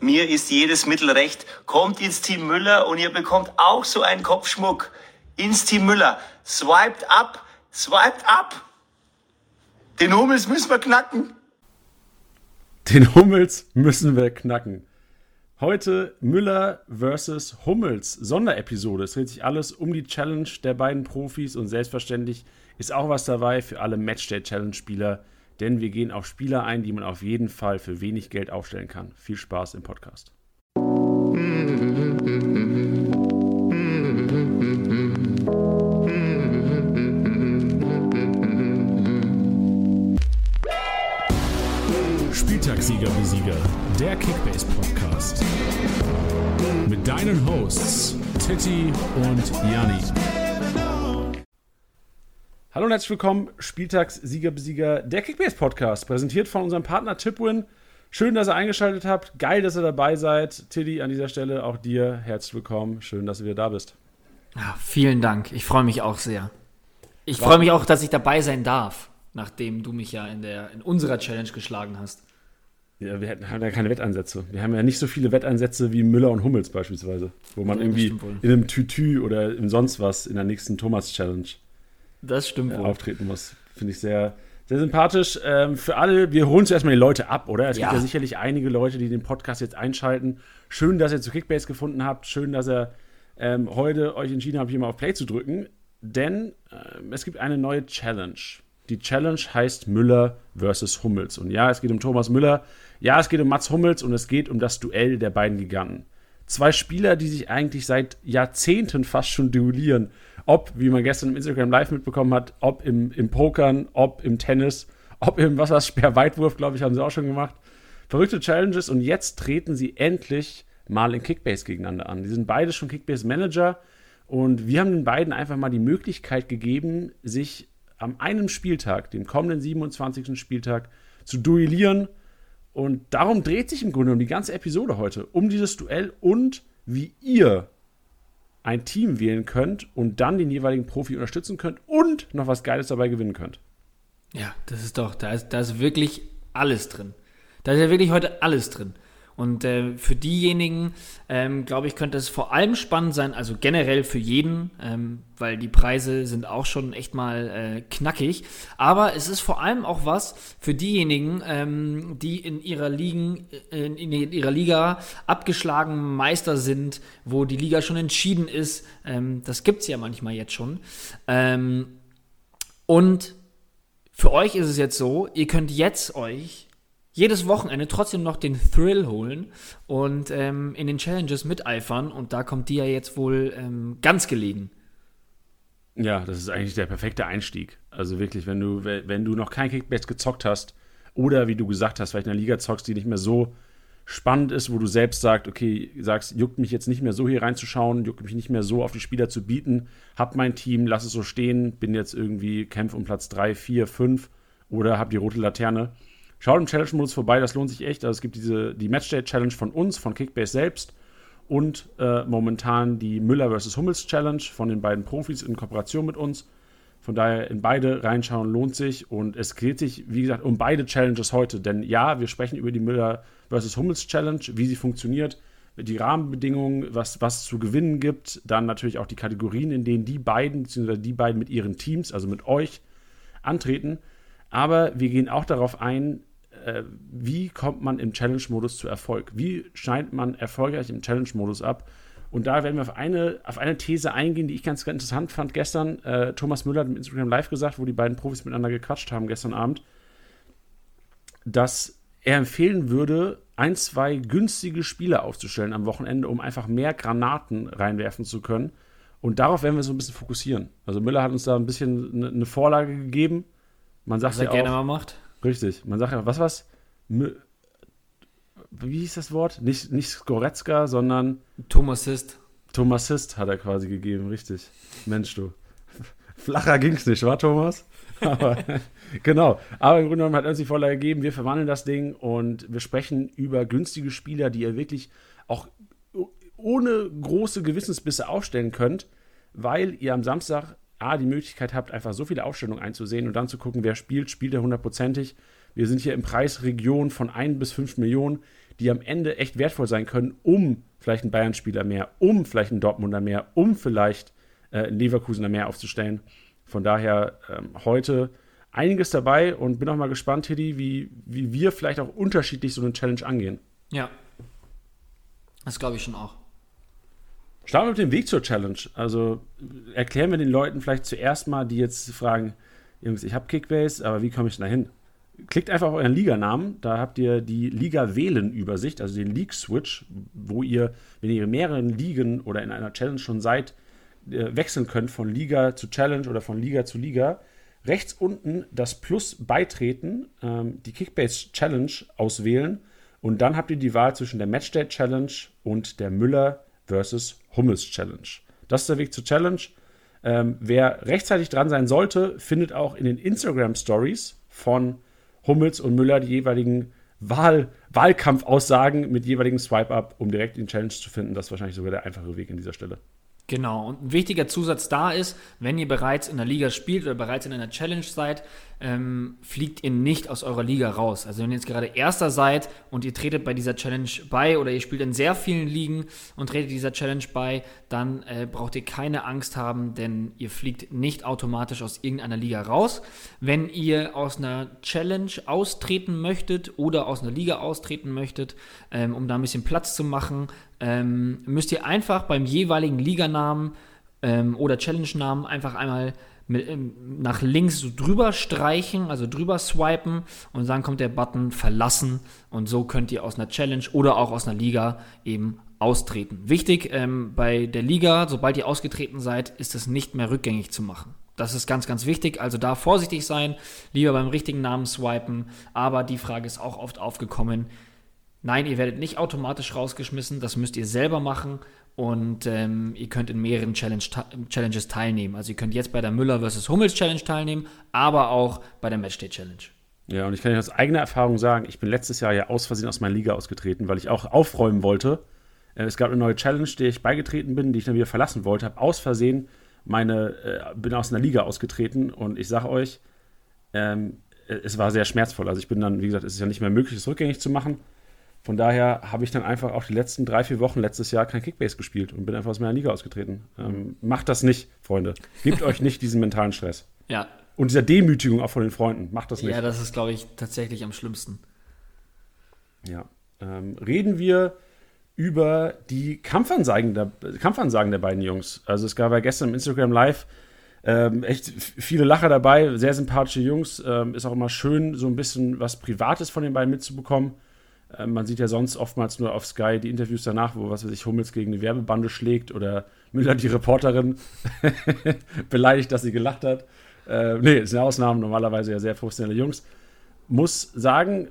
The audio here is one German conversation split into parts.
Mir ist jedes Mittel recht. Kommt ins Team Müller und ihr bekommt auch so einen Kopfschmuck. Ins Team Müller. Swiped up, swiped up. Den Hummels müssen wir knacken. Den Hummels müssen wir knacken. Heute Müller versus Hummels Sonderepisode. Es dreht sich alles um die Challenge der beiden Profis und selbstverständlich ist auch was dabei für alle Matchday Challenge Spieler, denn wir gehen auf Spieler ein, die man auf jeden Fall für wenig Geld aufstellen kann. Viel Spaß im Podcast. Spieltagssieger Besieger, der Kickbase Podcast. Mit deinen Hosts Titti und Janni. Hallo und herzlich willkommen, Spieltagssieger Besieger, der Kickbase Podcast, präsentiert von unserem Partner Tipwin. Schön, dass ihr eingeschaltet habt. Geil, dass ihr dabei seid. Tilly, an dieser Stelle auch dir herzlich willkommen. Schön, dass du wieder da bist. Ja, vielen Dank. Ich freue mich auch sehr. Ich freue mich auch, dass ich dabei sein darf, nachdem du mich ja in, der, in unserer Challenge geschlagen hast. Ja, wir haben ja keine Wettansätze. Wir haben ja nicht so viele Wettansätze wie Müller und Hummels beispielsweise, wo man Ja, irgendwie in einem Tütü oder in sonst was in der nächsten Thomas-Challenge Das stimmt äh, wohl. auftreten muss. Finde ich sehr, sehr sympathisch. Ähm, für alle, wir holen zuerst mal die Leute ab, oder? Es Ja. gibt ja sicherlich einige Leute, die den Podcast jetzt einschalten. Schön, dass ihr zu Kickbase gefunden habt. Schön, dass ihr ähm, heute euch entschieden habt, hier mal auf Play zu drücken. Denn ähm, es gibt eine neue Challenge. Die Challenge heißt Müller versus Hummels. Und ja, es geht um Thomas Müller. Ja, es geht um Mats Hummels und es geht um das Duell der beiden Giganten. Zwei Spieler, die sich eigentlich seit Jahrzehnten fast schon duellieren. Ob, wie man gestern im Instagram Live mitbekommen hat, ob im, im Pokern, ob im Tennis, ob im, was glaube ich, haben sie auch schon gemacht. Verrückte Challenges und jetzt treten sie endlich mal in Kickbase gegeneinander an. Die sind beide schon Kickbase Manager und wir haben den beiden einfach mal die Möglichkeit gegeben, sich am einem Spieltag, dem kommenden 27. Spieltag, zu duellieren. Und darum dreht sich im Grunde um die ganze Episode heute, um dieses Duell und wie ihr ein Team wählen könnt und dann den jeweiligen Profi unterstützen könnt und noch was Geiles dabei gewinnen könnt. Ja, das ist doch, da ist, da ist wirklich alles drin. Da ist ja wirklich heute alles drin. Und äh, für diejenigen, ähm, glaube ich, könnte es vor allem spannend sein, also generell für jeden, ähm, weil die Preise sind auch schon echt mal äh, knackig. Aber es ist vor allem auch was für diejenigen, ähm, die in ihrer, Ligen, in, in ihrer Liga abgeschlagen Meister sind, wo die Liga schon entschieden ist. Ähm, das gibt's ja manchmal jetzt schon. Ähm, und für euch ist es jetzt so, ihr könnt jetzt euch jedes Wochenende trotzdem noch den Thrill holen und ähm, in den Challenges miteifern. Und da kommt die ja jetzt wohl ähm, ganz gelegen. Ja, das ist eigentlich der perfekte Einstieg. Also wirklich, wenn du, wenn du noch kein Kickbase gezockt hast oder wie du gesagt hast, vielleicht in einer Liga zockst, die nicht mehr so spannend ist, wo du selbst sagst, okay, sagst, juckt mich jetzt nicht mehr so hier reinzuschauen, juckt mich nicht mehr so auf die Spieler zu bieten, hab mein Team, lass es so stehen, bin jetzt irgendwie, kämpf um Platz 3, 4, 5 oder hab die rote Laterne. Schaut im Challenge-Modus vorbei, das lohnt sich echt. Also es gibt diese, die Matchday-Challenge von uns, von Kickbase selbst und äh, momentan die Müller vs. Hummels Challenge von den beiden Profis in Kooperation mit uns. Von daher in beide reinschauen lohnt sich und es geht sich, wie gesagt, um beide Challenges heute. Denn ja, wir sprechen über die Müller vs. Hummels Challenge, wie sie funktioniert, die Rahmenbedingungen, was was zu gewinnen gibt, dann natürlich auch die Kategorien, in denen die beiden, beziehungsweise die beiden mit ihren Teams, also mit euch, antreten. Aber wir gehen auch darauf ein, äh, wie kommt man im Challenge-Modus zu Erfolg? Wie scheint man erfolgreich im Challenge-Modus ab? Und da werden wir auf eine, auf eine These eingehen, die ich ganz, ganz interessant fand gestern. Äh, Thomas Müller hat im Instagram Live gesagt, wo die beiden Profis miteinander gequatscht haben gestern Abend, dass er empfehlen würde, ein, zwei günstige Spiele aufzustellen am Wochenende, um einfach mehr Granaten reinwerfen zu können. Und darauf werden wir so ein bisschen fokussieren. Also Müller hat uns da ein bisschen eine, eine Vorlage gegeben. Man sagt Was er ja gerne auch, mal macht. Richtig. Man sagt ja, was was? Wie hieß das Wort? Nicht, nicht Skoretzka, sondern Thomas Hist. Thomasist hat er quasi gegeben, richtig. Mensch, du. Flacher ging's nicht, war Thomas? Aber, genau. Aber im Grunde genommen hat er uns die Vorlage gegeben. Wir verwandeln das Ding und wir sprechen über günstige Spieler, die ihr wirklich auch ohne große Gewissensbisse aufstellen könnt, weil ihr am Samstag A, die Möglichkeit habt, einfach so viele Aufstellungen einzusehen und dann zu gucken, wer spielt, spielt er hundertprozentig. Wir sind hier im Preisregion von 1 bis 5 Millionen, die am Ende echt wertvoll sein können, um vielleicht einen Bayern-Spieler mehr, um vielleicht einen Dortmunder mehr, um vielleicht äh, einen Leverkusener mehr aufzustellen. Von daher ähm, heute einiges dabei und bin auch mal gespannt, Tiddy, wie, wie wir vielleicht auch unterschiedlich so eine Challenge angehen. Ja. Das glaube ich schon auch. Starten wir mit dem Weg zur Challenge. Also erklären wir den Leuten vielleicht zuerst mal, die jetzt fragen, Jungs, ich habe Kickbase, aber wie komme ich denn da hin? Klickt einfach auf euren Liganamen, da habt ihr die Liga-Wählen-Übersicht, also den League-Switch, wo ihr, wenn ihr in mehreren Ligen oder in einer Challenge schon seid, äh, wechseln könnt von Liga zu Challenge oder von Liga zu Liga. Rechts unten das Plus beitreten, ähm, die Kickbase Challenge auswählen und dann habt ihr die Wahl zwischen der Matchday Challenge und der Müller versus Hummels Challenge. Das ist der Weg zur Challenge. Ähm, wer rechtzeitig dran sein sollte, findet auch in den Instagram Stories von Hummels und Müller die jeweiligen Wahl Wahlkampfaussagen mit jeweiligen Swipe-Up, um direkt in Challenge zu finden. Das ist wahrscheinlich sogar der einfache Weg an dieser Stelle. Genau, und ein wichtiger Zusatz da ist, wenn ihr bereits in der Liga spielt oder bereits in einer Challenge seid, ähm, fliegt ihr nicht aus eurer Liga raus. Also wenn ihr jetzt gerade Erster seid und ihr tretet bei dieser Challenge bei oder ihr spielt in sehr vielen Ligen und tretet dieser Challenge bei, dann äh, braucht ihr keine Angst haben, denn ihr fliegt nicht automatisch aus irgendeiner Liga raus. Wenn ihr aus einer Challenge austreten möchtet oder aus einer Liga austreten möchtet, ähm, um da ein bisschen Platz zu machen, ähm, müsst ihr einfach beim jeweiligen Liganamen ähm, oder Challenge-Namen einfach einmal mit, ähm, nach links so drüber streichen, also drüber swipen und dann kommt der Button verlassen und so könnt ihr aus einer Challenge oder auch aus einer Liga eben austreten. Wichtig ähm, bei der Liga, sobald ihr ausgetreten seid, ist es nicht mehr rückgängig zu machen. Das ist ganz, ganz wichtig. Also da vorsichtig sein, lieber beim richtigen Namen swipen. Aber die Frage ist auch oft aufgekommen. Nein, ihr werdet nicht automatisch rausgeschmissen. Das müsst ihr selber machen und ähm, ihr könnt in mehreren Challenge, Challenges teilnehmen. Also ihr könnt jetzt bei der Müller vs. Hummels Challenge teilnehmen, aber auch bei der Matchday Challenge. Ja, und ich kann euch aus eigener Erfahrung sagen, ich bin letztes Jahr ja aus Versehen aus meiner Liga ausgetreten, weil ich auch aufräumen wollte. Äh, es gab eine neue Challenge, der ich beigetreten bin, die ich dann wieder verlassen wollte, habe aus Versehen meine, äh, bin aus einer Liga ausgetreten und ich sage euch, ähm, es war sehr schmerzvoll. Also ich bin dann, wie gesagt, es ist ja nicht mehr möglich, es rückgängig zu machen. Von daher habe ich dann einfach auch die letzten drei, vier Wochen letztes Jahr kein Kickbase gespielt und bin einfach aus meiner Liga ausgetreten. Ähm, macht das nicht, Freunde. Gebt euch nicht diesen mentalen Stress. Ja. Und dieser Demütigung auch von den Freunden. Macht das nicht. Ja, das ist, glaube ich, tatsächlich am schlimmsten. Ja. Ähm, reden wir über die Kampfansagen der, Kampfansagen der beiden Jungs. Also es gab ja gestern im Instagram Live ähm, echt viele Lacher dabei, sehr sympathische Jungs. Ähm, ist auch immer schön, so ein bisschen was Privates von den beiden mitzubekommen. Äh, man sieht ja sonst oftmals nur auf Sky die Interviews danach, wo was weiß ich, Hummels gegen eine Werbebande schlägt oder Müller die Reporterin beleidigt, dass sie gelacht hat. Äh, nee, das sind Ausnahmen, normalerweise ja sehr professionelle Jungs. Muss sagen,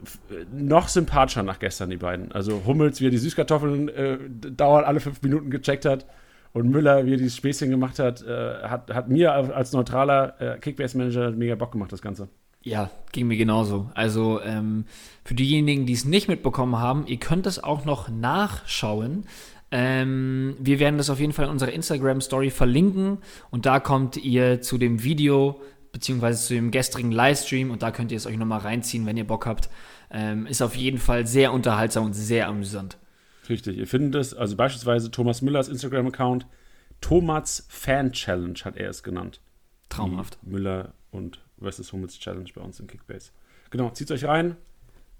noch sympathischer nach gestern, die beiden. Also Hummels, wie er die Süßkartoffeln äh, dauernd alle fünf Minuten gecheckt hat und Müller, wie er dieses Späßchen gemacht hat, äh, hat, hat mir als neutraler äh, Kickbase-Manager mega Bock gemacht, das Ganze. Ja, ging mir genauso. Also ähm, für diejenigen, die es nicht mitbekommen haben, ihr könnt es auch noch nachschauen. Ähm, wir werden das auf jeden Fall in unserer Instagram-Story verlinken und da kommt ihr zu dem Video beziehungsweise zu dem gestrigen Livestream und da könnt ihr es euch nochmal reinziehen, wenn ihr Bock habt. Ähm, ist auf jeden Fall sehr unterhaltsam und sehr amüsant. Richtig, ihr findet es, also beispielsweise Thomas Müllers Instagram-Account, Thomas Fan Challenge hat er es genannt. Traumhaft. Die Müller und versus Hummels Challenge bei uns in Kickbase. Genau, zieht euch rein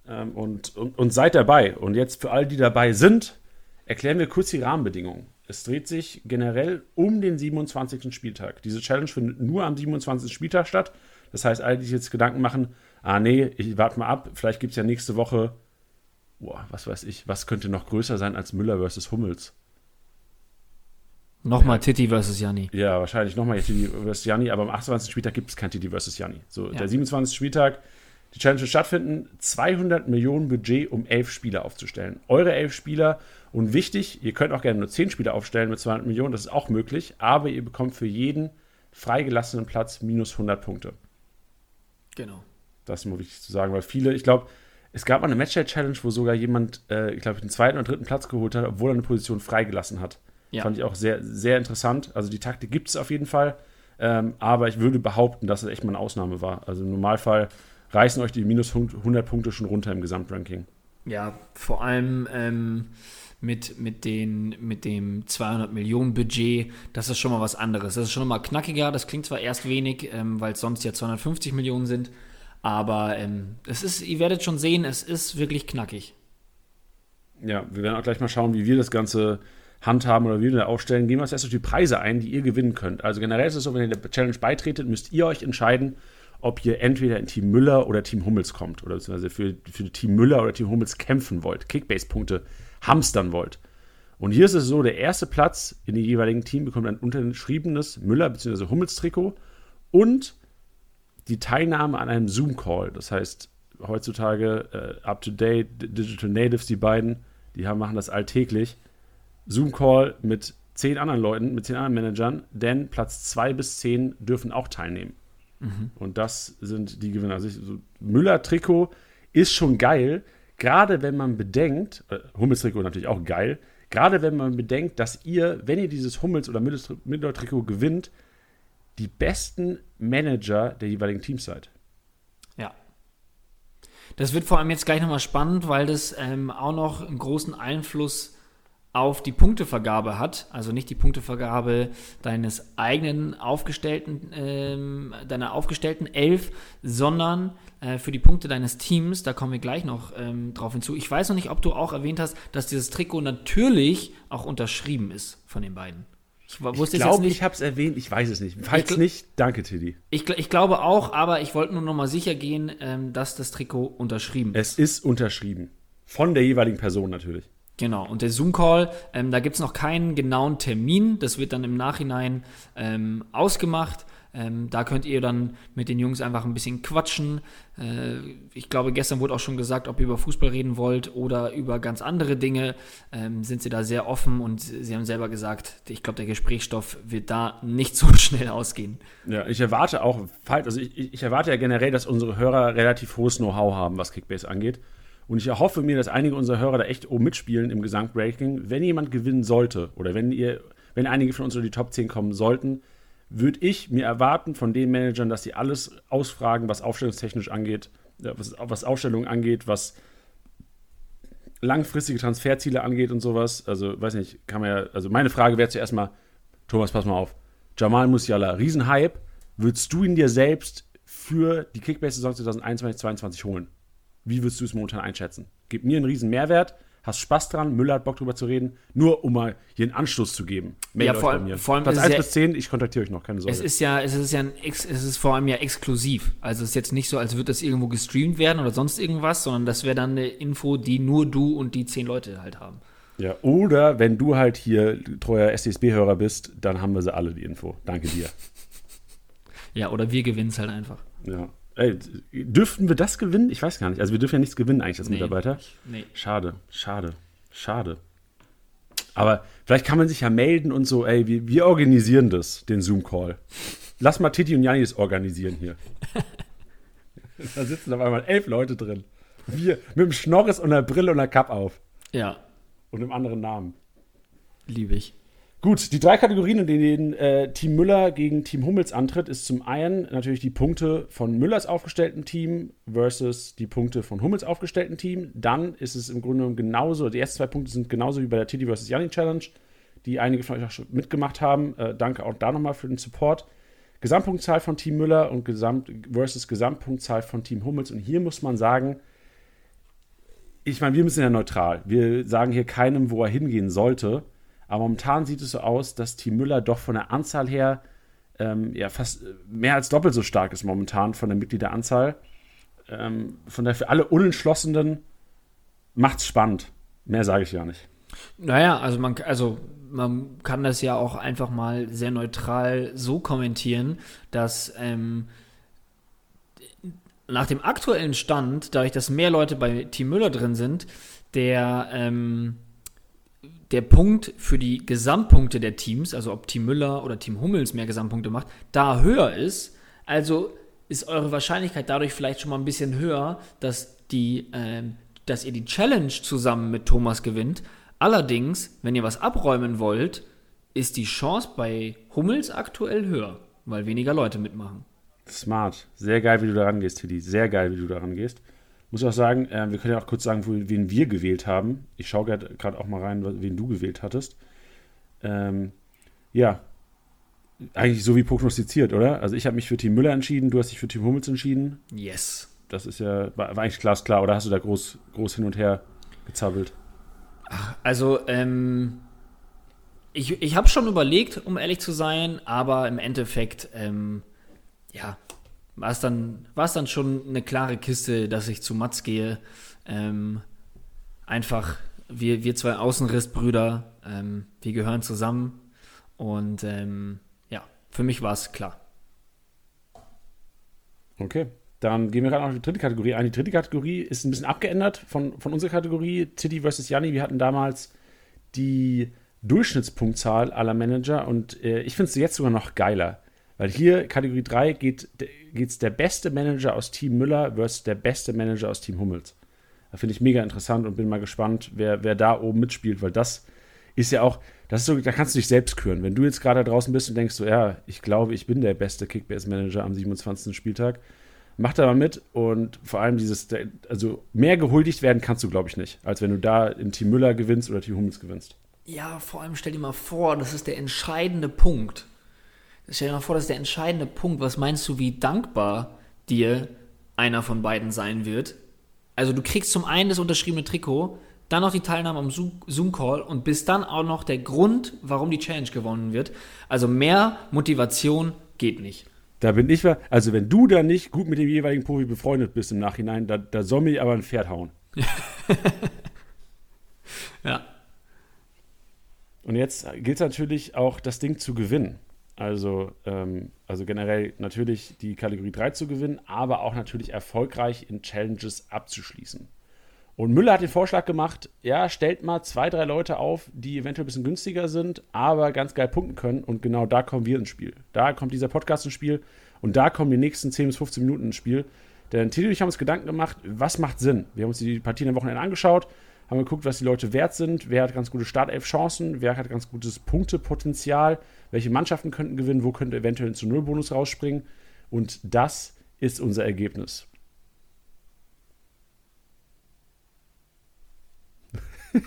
ähm, und, und, und seid dabei. Und jetzt für all die dabei sind, erklären wir kurz die Rahmenbedingungen. Es dreht sich generell um den 27. Spieltag. Diese Challenge findet nur am 27. Spieltag statt. Das heißt, alle, die sich jetzt Gedanken machen, ah nee, ich warte mal ab, vielleicht gibt es ja nächste Woche, boah, was weiß ich, was könnte noch größer sein als Müller versus Hummels? Nochmal Titi versus Janni. Ja, wahrscheinlich nochmal Titi versus Janni, aber am 28. Spieltag gibt es kein Titi versus Janni. So, ja. der 27. Spieltag, die Challenge wird stattfinden, 200 Millionen Budget, um elf Spieler aufzustellen. Eure elf Spieler und wichtig, ihr könnt auch gerne nur zehn Spieler aufstellen mit 200 Millionen, das ist auch möglich, aber ihr bekommt für jeden freigelassenen Platz minus 100 Punkte. Genau. Das ist immer wichtig zu sagen, weil viele, ich glaube, es gab mal eine Matchday-Challenge, wo sogar jemand, äh, ich glaube, den zweiten oder dritten Platz geholt hat, obwohl er eine Position freigelassen hat. Ja. Fand ich auch sehr, sehr interessant. Also die Taktik gibt es auf jeden Fall. Ähm, aber ich würde behaupten, dass es echt mal eine Ausnahme war. Also im Normalfall reißen euch die minus 100 Punkte schon runter im Gesamtranking. Ja, vor allem ähm, mit, mit, den, mit dem 200 Millionen Budget, das ist schon mal was anderes. Das ist schon mal knackiger, das klingt zwar erst wenig, ähm, weil es sonst ja 250 Millionen sind, aber ähm, es ist, ihr werdet schon sehen, es ist wirklich knackig. Ja, wir werden auch gleich mal schauen, wie wir das Ganze handhaben oder wie wir aufstellen. Gehen wir als erstes die Preise ein, die ihr gewinnen könnt. Also generell ist es so, wenn ihr der Challenge beitretet, müsst ihr euch entscheiden, ob ihr entweder in Team Müller oder Team Hummels kommt oder beziehungsweise für, für Team Müller oder Team Hummels kämpfen wollt, Kickbase-Punkte hamstern wollt. Und hier ist es so, der erste Platz in dem jeweiligen Team bekommt ein unterschriebenes Müller- bzw. Hummels-Trikot und die Teilnahme an einem Zoom-Call. Das heißt, heutzutage äh, up-to-date, Digital Natives, die beiden, die haben, machen das alltäglich. Zoom-Call mit zehn anderen Leuten, mit zehn anderen Managern, denn Platz zwei bis zehn dürfen auch teilnehmen. Mhm. Und das sind die Gewinner. Also so Müller-Trikot ist schon geil, gerade wenn man bedenkt, äh, Hummels-Trikot natürlich auch geil, gerade wenn man bedenkt, dass ihr, wenn ihr dieses Hummels- oder Müller-Trikot gewinnt, die besten Manager der jeweiligen Teams seid. Ja. Das wird vor allem jetzt gleich nochmal spannend, weil das ähm, auch noch einen großen Einfluss auf die Punktevergabe hat, also nicht die Punktevergabe deines eigenen aufgestellten, ähm, deiner aufgestellten Elf, sondern äh, für die Punkte deines Teams, da kommen wir gleich noch ähm, drauf hinzu. Ich weiß noch nicht, ob du auch erwähnt hast, dass dieses Trikot natürlich auch unterschrieben ist von den beiden. Ich, ich glaube, ich habe es erwähnt, ich weiß es nicht. Falls nicht, danke, Tiddy. Ich, ich, glaube auch, aber ich wollte nur noch mal sicher gehen, ähm, dass das Trikot unterschrieben ist. Es ist unterschrieben. Von der jeweiligen Person natürlich. Genau, und der Zoom-Call, ähm, da gibt es noch keinen genauen Termin. Das wird dann im Nachhinein ähm, ausgemacht. Ähm, da könnt ihr dann mit den Jungs einfach ein bisschen quatschen. Äh, ich glaube, gestern wurde auch schon gesagt, ob ihr über Fußball reden wollt oder über ganz andere Dinge. Ähm, sind sie da sehr offen und sie haben selber gesagt, ich glaube, der Gesprächsstoff wird da nicht so schnell ausgehen. Ja, ich erwarte auch, also ich, ich erwarte ja generell, dass unsere Hörer relativ hohes Know-how haben, was Kickbase angeht. Und ich erhoffe mir, dass einige unserer Hörer da echt oben mitspielen im Gesamtranking. Wenn jemand gewinnen sollte oder wenn ihr, wenn einige von uns unter die Top 10 kommen sollten, würde ich mir erwarten von den Managern, dass sie alles ausfragen, was aufstellungstechnisch angeht, was, was Aufstellungen angeht, was langfristige Transferziele angeht und sowas. Also, weiß nicht, kann man ja, also meine Frage wäre zuerst mal, Thomas, pass mal auf. Jamal Musiala, Riesenhype. Würdest du ihn dir selbst für die Kickbase-Saison 2021-2022 holen? Wie würdest du es momentan einschätzen? Gib mir einen riesen Mehrwert, hast Spaß dran, Müller hat Bock drüber zu reden, nur um mal hier einen Anstoß zu geben. Mail ja, vor, allem, vor allem Platz 1 ja, bis 10, ich kontaktiere euch noch, keine Sorge. Es ist ja, es ist ja ein, es ist vor allem ja exklusiv. Also es ist jetzt nicht so, als würde das irgendwo gestreamt werden oder sonst irgendwas, sondern das wäre dann eine Info, die nur du und die zehn Leute halt haben. Ja, oder wenn du halt hier treuer SDSB-Hörer bist, dann haben wir sie alle, die Info. Danke dir. ja, oder wir gewinnen es halt einfach. Ja. Ey, dürften wir das gewinnen? Ich weiß gar nicht. Also wir dürfen ja nichts gewinnen eigentlich als nee, Mitarbeiter. Nee. Schade, schade, schade. Aber vielleicht kann man sich ja melden und so, ey, wir, wir organisieren das, den Zoom-Call. Lass mal Titi und Janis organisieren hier. da sitzen auf einmal elf Leute drin. Wir mit dem Schnorres und einer Brille und einer Cup auf. Ja. Und einem anderen Namen. Liebe ich. Gut, die drei Kategorien, in denen äh, Team Müller gegen Team Hummels antritt, ist zum einen natürlich die Punkte von Müllers aufgestellten Team versus die Punkte von Hummels aufgestellten Team. Dann ist es im Grunde genommen genauso, die ersten zwei Punkte sind genauso wie bei der Titi vs. Janni Challenge, die einige von euch auch schon mitgemacht haben. Äh, danke auch da nochmal für den Support. Gesamtpunktzahl von Team Müller und Gesamt versus Gesamtpunktzahl von Team Hummels. Und hier muss man sagen, ich meine, wir müssen ja neutral. Wir sagen hier keinem, wo er hingehen sollte. Aber momentan sieht es so aus, dass Team Müller doch von der Anzahl her ähm, ja fast mehr als doppelt so stark ist momentan von der Mitgliederanzahl. Ähm, von daher für alle Unentschlossenen macht's spannend. Mehr sage ich ja nicht. Naja, also man, also man kann das ja auch einfach mal sehr neutral so kommentieren, dass ähm, nach dem aktuellen Stand, dadurch, dass mehr Leute bei Team Müller drin sind, der ähm, der Punkt für die Gesamtpunkte der Teams, also ob Team Müller oder Team Hummels mehr Gesamtpunkte macht, da höher ist. Also ist eure Wahrscheinlichkeit dadurch vielleicht schon mal ein bisschen höher, dass, die, äh, dass ihr die Challenge zusammen mit Thomas gewinnt. Allerdings, wenn ihr was abräumen wollt, ist die Chance bei Hummels aktuell höher, weil weniger Leute mitmachen. Smart. Sehr geil, wie du da rangehst, Tilly. Sehr geil, wie du da rangehst. Muss auch sagen, äh, wir können ja auch kurz sagen, wen wir gewählt haben. Ich schaue gerade auch mal rein, wen du gewählt hattest. Ähm, ja, eigentlich so wie prognostiziert, oder? Also ich habe mich für Team Müller entschieden, du hast dich für Team Hummels entschieden. Yes. Das ist ja, war, war eigentlich glasklar, oder hast du da groß, groß hin und her gezappelt? Also, ähm, ich, ich habe schon überlegt, um ehrlich zu sein, aber im Endeffekt, ähm, ja, war es dann, dann schon eine klare Kiste, dass ich zu Mats gehe. Ähm, einfach, wir, wir zwei Außenrissbrüder, ähm, wir gehören zusammen und ähm, ja, für mich war es klar. Okay. Dann gehen wir gerade noch die dritte Kategorie ein. Die dritte Kategorie ist ein bisschen abgeändert von, von unserer Kategorie. Titty versus Janni. Wir hatten damals die Durchschnittspunktzahl aller Manager und äh, ich finde es jetzt sogar noch geiler. Weil hier, Kategorie 3, geht es der beste Manager aus Team Müller versus der beste Manager aus Team Hummels. Da finde ich mega interessant und bin mal gespannt, wer, wer da oben mitspielt, weil das ist ja auch, das ist so, da kannst du dich selbst küren. Wenn du jetzt gerade draußen bist und denkst so, ja, ich glaube, ich bin der beste Kickbase-Manager am 27. Spieltag, mach da mal mit und vor allem dieses, also mehr gehuldigt werden kannst du, glaube ich, nicht, als wenn du da in Team Müller gewinnst oder Team Hummels gewinnst. Ja, vor allem stell dir mal vor, das ist der entscheidende Punkt. Stell dir mal vor, das ist der entscheidende Punkt. Was meinst du, wie dankbar dir einer von beiden sein wird? Also du kriegst zum einen das unterschriebene Trikot, dann noch die Teilnahme am Zoom-Call und bist dann auch noch der Grund, warum die Challenge gewonnen wird. Also mehr Motivation geht nicht. Da bin ich, also wenn du da nicht gut mit dem jeweiligen Profi befreundet bist im Nachhinein, da, da soll mir aber ein Pferd hauen. ja. Und jetzt gilt es natürlich auch, das Ding zu gewinnen. Also, ähm, also generell natürlich die Kategorie 3 zu gewinnen, aber auch natürlich erfolgreich in Challenges abzuschließen. Und Müller hat den Vorschlag gemacht, ja, stellt mal zwei, drei Leute auf, die eventuell ein bisschen günstiger sind, aber ganz geil punkten können. Und genau da kommen wir ins Spiel. Da kommt dieser Podcast ins Spiel und da kommen die nächsten 10 bis 15 Minuten ins Spiel. Denn Tilly und ich haben uns Gedanken gemacht, was macht Sinn? Wir haben uns die Partien am Wochenende angeschaut, haben geguckt, was die Leute wert sind, wer hat ganz gute Startelf-Chancen, wer hat ganz gutes Punktepotenzial, welche Mannschaften könnten gewinnen, wo könnte eventuell ein zu Null-Bonus rausspringen. Und das ist unser Ergebnis.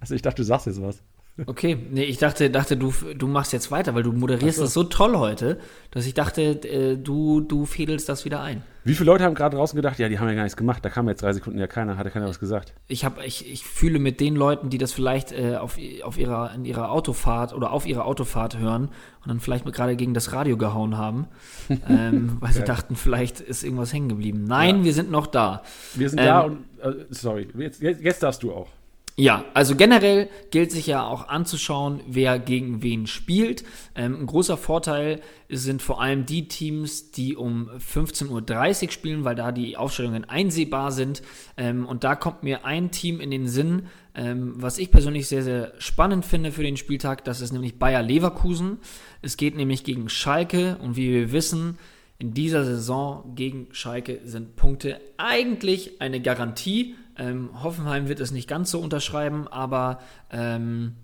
also ich dachte, du sagst jetzt was. Okay, nee, ich dachte, dachte du, du machst jetzt weiter, weil du moderierst so. das so toll heute, dass ich dachte, äh, du, du fädelst das wieder ein. Wie viele Leute haben gerade draußen gedacht, ja, die haben ja gar nichts gemacht, da kam jetzt drei Sekunden ja keiner, hatte keiner was gesagt. Ich, hab, ich, ich fühle mit den Leuten, die das vielleicht äh, auf, auf ihrer, in ihrer Autofahrt oder auf ihrer Autofahrt hören und dann vielleicht gerade gegen das Radio gehauen haben, ähm, weil sie dachten, vielleicht ist irgendwas hängen geblieben. Nein, ja. wir sind noch da. Wir sind ähm, da und, äh, sorry, jetzt, jetzt, jetzt darfst du auch. Ja, also generell gilt sich ja auch anzuschauen, wer gegen wen spielt. Ähm, ein großer Vorteil sind vor allem die Teams, die um 15.30 Uhr spielen, weil da die Aufstellungen einsehbar sind. Ähm, und da kommt mir ein Team in den Sinn, ähm, was ich persönlich sehr, sehr spannend finde für den Spieltag. Das ist nämlich Bayer Leverkusen. Es geht nämlich gegen Schalke und wie wir wissen, in dieser Saison gegen Schalke sind Punkte eigentlich eine Garantie. Ähm, Hoffenheim wird es nicht ganz so unterschreiben, aber ähm,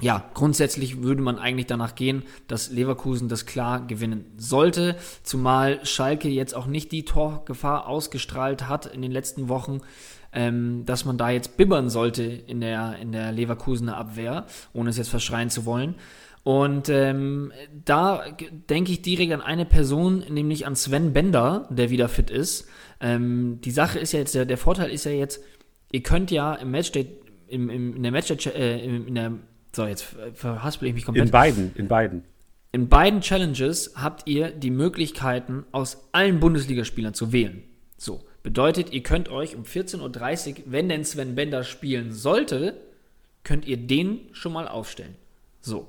ja, grundsätzlich würde man eigentlich danach gehen, dass Leverkusen das klar gewinnen sollte, zumal Schalke jetzt auch nicht die Torgefahr ausgestrahlt hat in den letzten Wochen, ähm, dass man da jetzt bibbern sollte in der, in der Leverkusener Abwehr, ohne es jetzt verschreien zu wollen. Und ähm, da denke ich direkt an eine Person, nämlich an Sven Bender, der wieder fit ist. Ähm, die Sache ist ja jetzt, der, der, Vorteil ist ja jetzt, ihr könnt ja im Matchday, im, im, in der Matchday, äh, in der, so jetzt verhaspel ich mich komplett. In beiden, in beiden. In beiden Challenges habt ihr die Möglichkeiten, aus allen Bundesligaspielern zu wählen. So, bedeutet, ihr könnt euch um 14.30 Uhr, wenn denn Sven Bender spielen sollte, könnt ihr den schon mal aufstellen. So.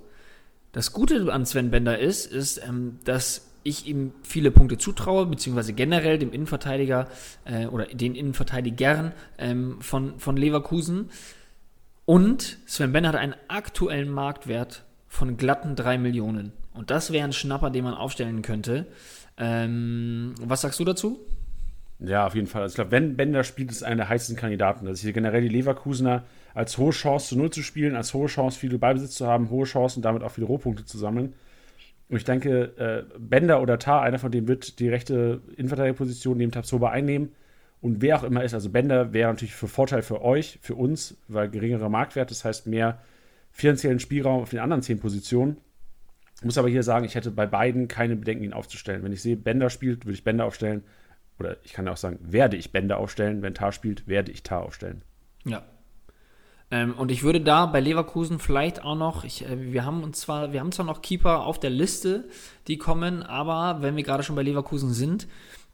Das Gute an Sven Bender ist, ist, ähm, dass ich ihm viele Punkte zutraue, beziehungsweise generell dem Innenverteidiger äh, oder den Innenverteidigern ähm, von, von Leverkusen. Und Sven Bender hat einen aktuellen Marktwert von glatten 3 Millionen. Und das wäre ein Schnapper, den man aufstellen könnte. Ähm, was sagst du dazu? Ja, auf jeden Fall. Also ich glaube, wenn Bender spielt, ist einer der heißesten Kandidaten. Das ist hier generell die Leverkusener als hohe Chance zu Null zu spielen, als hohe Chance viel Ballbesitz zu haben, hohe Chancen damit auch viele Rohpunkte zu sammeln. Und ich denke, äh, Bender oder Tar, einer von denen wird die rechte Innenverteidigerposition neben Tabsoba einnehmen. Und wer auch immer ist, also Bender wäre natürlich für Vorteil für euch, für uns, weil geringerer Marktwert, das heißt mehr finanziellen Spielraum auf den anderen zehn Positionen. Ich muss aber hier sagen, ich hätte bei beiden keine Bedenken, ihn aufzustellen. Wenn ich sehe, Bender spielt, würde ich Bender aufstellen. Oder ich kann auch sagen, werde ich Bender aufstellen. Wenn Tar spielt, werde ich Tar aufstellen. Ja. Ähm, und ich würde da bei Leverkusen vielleicht auch noch, ich, äh, wir haben uns zwar, wir haben zwar noch Keeper auf der Liste, die kommen, aber wenn wir gerade schon bei Leverkusen sind,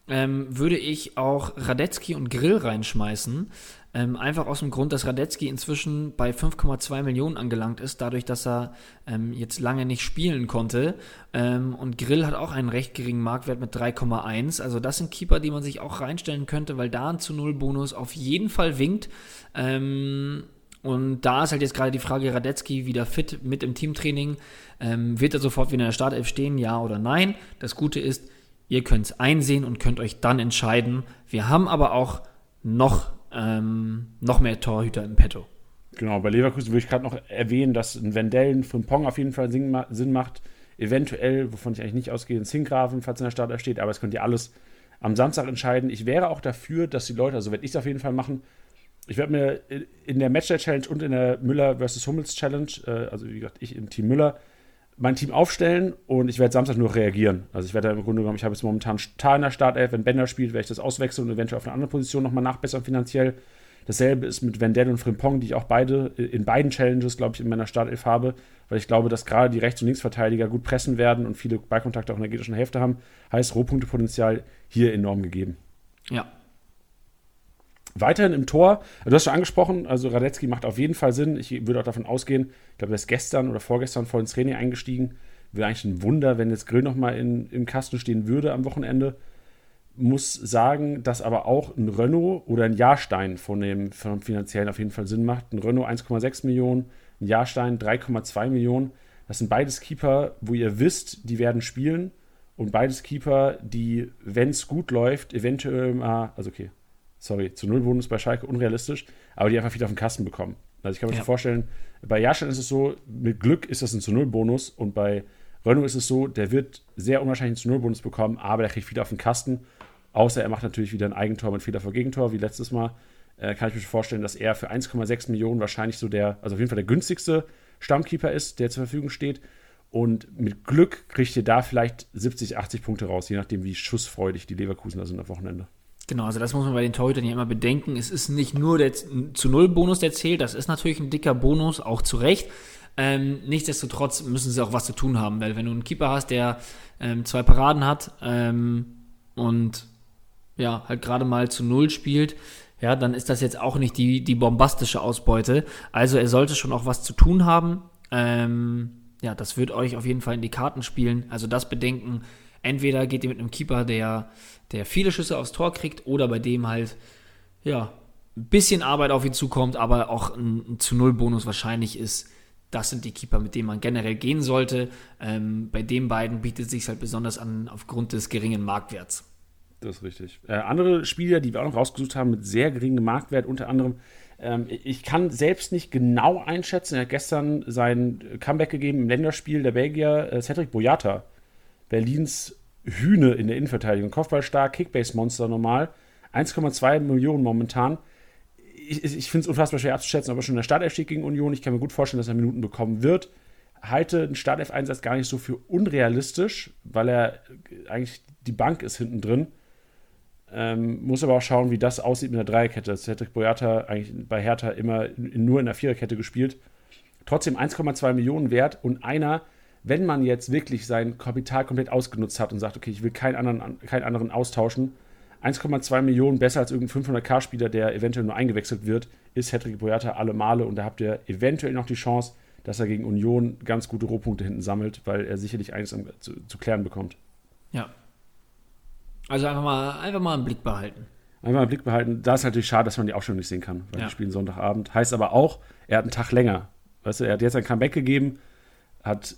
ähm, würde ich auch Radetzky und Grill reinschmeißen. Ähm, einfach aus dem Grund, dass Radetzky inzwischen bei 5,2 Millionen angelangt ist, dadurch, dass er ähm, jetzt lange nicht spielen konnte. Ähm, und Grill hat auch einen recht geringen Marktwert mit 3,1. Also das sind Keeper, die man sich auch reinstellen könnte, weil da ein zu Null Bonus auf jeden Fall winkt. Ähm, und da ist halt jetzt gerade die Frage, Radetzky wieder fit mit im Teamtraining. Ähm, wird er sofort wieder in der Startelf stehen, ja oder nein? Das Gute ist, ihr könnt es einsehen und könnt euch dann entscheiden. Wir haben aber auch noch, ähm, noch mehr Torhüter im Petto. Genau, bei Leverkusen würde ich gerade noch erwähnen, dass ein Wendell von Pong auf jeden Fall Sinn macht. Eventuell, wovon ich eigentlich nicht ausgehe, ein Zinkgrafen, falls in der Startelf steht, aber es könnt ihr alles am Samstag entscheiden. Ich wäre auch dafür, dass die Leute, also werde ich es auf jeden Fall machen, ich werde mir in der Matchday Challenge und in der Müller vs. Hummels Challenge, äh, also wie gesagt, ich im Team Müller, mein Team aufstellen und ich werde Samstag nur reagieren. Also ich werde im Grunde genommen, ich habe jetzt momentan Tar in der Startelf, wenn Bender spielt, werde ich das auswechseln und eventuell auf eine andere Position nochmal nachbessern finanziell. Dasselbe ist mit Wendell und Frimpong, die ich auch beide in beiden Challenges, glaube ich, in meiner Startelf habe, weil ich glaube, dass gerade die Rechts- und Linksverteidiger gut pressen werden und viele Ballkontakte auch in der gegnerischen Hälfte haben. Heißt, Rohpunktepotenzial hier enorm gegeben. Ja, Weiterhin im Tor, du hast schon angesprochen, also Radetzky macht auf jeden Fall Sinn. Ich würde auch davon ausgehen, ich glaube, er ist gestern oder vorgestern voll ins Training eingestiegen. Wäre eigentlich ein Wunder, wenn jetzt Grill nochmal im Kasten stehen würde am Wochenende. Muss sagen, dass aber auch ein Renault oder ein Jahrstein von dem, von dem finanziellen auf jeden Fall Sinn macht. Ein Renault 1,6 Millionen, ein Jahrstein 3,2 Millionen. Das sind beides Keeper, wo ihr wisst, die werden spielen. Und beides Keeper, die, wenn es gut läuft, eventuell mal, also okay, sorry, zu Null Bonus bei Schalke unrealistisch, aber die einfach viel auf den Kasten bekommen. Also ich kann mir ja. vorstellen, bei Jahrstein ist es so, mit Glück ist das ein zu Null Bonus und bei Renault ist es so, der wird sehr unwahrscheinlich einen zu Null Bonus bekommen, aber der kriegt viel auf den Kasten. Außer er macht natürlich wieder ein Eigentor mit Fehler vor Gegentor, wie letztes Mal. Äh, kann ich mir vorstellen, dass er für 1,6 Millionen wahrscheinlich so der, also auf jeden Fall der günstigste Stammkeeper ist, der zur Verfügung steht. Und mit Glück kriegt ihr da vielleicht 70, 80 Punkte raus, je nachdem, wie schussfreudig die Leverkusen da sind am Wochenende. Genau, also das muss man bei den Torhütern ja immer bedenken. Es ist nicht nur der zu Null Bonus, der zählt. Das ist natürlich ein dicker Bonus, auch zu Recht. Ähm, nichtsdestotrotz müssen sie auch was zu tun haben, weil wenn du einen Keeper hast, der ähm, zwei Paraden hat ähm, und ja, halt gerade mal zu Null spielt, ja, dann ist das jetzt auch nicht die, die bombastische Ausbeute. Also er sollte schon auch was zu tun haben. Ähm, ja, das wird euch auf jeden Fall in die Karten spielen. Also das bedenken. Entweder geht ihr mit einem Keeper, der der viele Schüsse aufs Tor kriegt oder bei dem halt, ja, ein bisschen Arbeit auf ihn zukommt, aber auch ein, ein zu Null Bonus wahrscheinlich ist. Das sind die Keeper, mit denen man generell gehen sollte. Ähm, bei den beiden bietet es sich halt besonders an aufgrund des geringen Marktwerts. Das ist richtig. Äh, andere Spieler, die wir auch noch rausgesucht haben, mit sehr geringem Marktwert, unter anderem, ähm, ich kann selbst nicht genau einschätzen. Er hat gestern sein Comeback gegeben im Länderspiel der Belgier, äh, Cedric Boyata, Berlins Hühne in der Innenverteidigung. Kopfballstark, Kickbase-Monster normal. 1,2 Millionen momentan. Ich, ich finde es unfassbar schwer abzuschätzen, ob er schon in der Startelf steht gegen Union. Ich kann mir gut vorstellen, dass er Minuten bekommen wird. Halte einen Startelf-Einsatz gar nicht so für unrealistisch, weil er eigentlich die Bank ist hinten drin. Ähm, muss aber auch schauen, wie das aussieht mit der Dreierkette. Das hätte Boyata eigentlich bei Hertha immer nur in der Viererkette gespielt. Trotzdem 1,2 Millionen wert und einer, wenn man jetzt wirklich sein Kapital komplett ausgenutzt hat und sagt, okay, ich will keinen anderen, keinen anderen austauschen, 1,2 Millionen besser als irgendein 500k-Spieler, der eventuell nur eingewechselt wird, ist Hedrick Boyata alle Male und da habt ihr eventuell noch die Chance, dass er gegen Union ganz gute Rohpunkte hinten sammelt, weil er sicherlich eines zu, zu klären bekommt. Ja. Also einfach mal, einfach mal einen Blick behalten. Einfach mal einen Blick behalten. Da ist natürlich schade, dass man die Aufstellung nicht sehen kann, weil ja. die spielen Sonntagabend. Heißt aber auch, er hat einen Tag länger. Weißt du, er hat jetzt ein Comeback gegeben, hat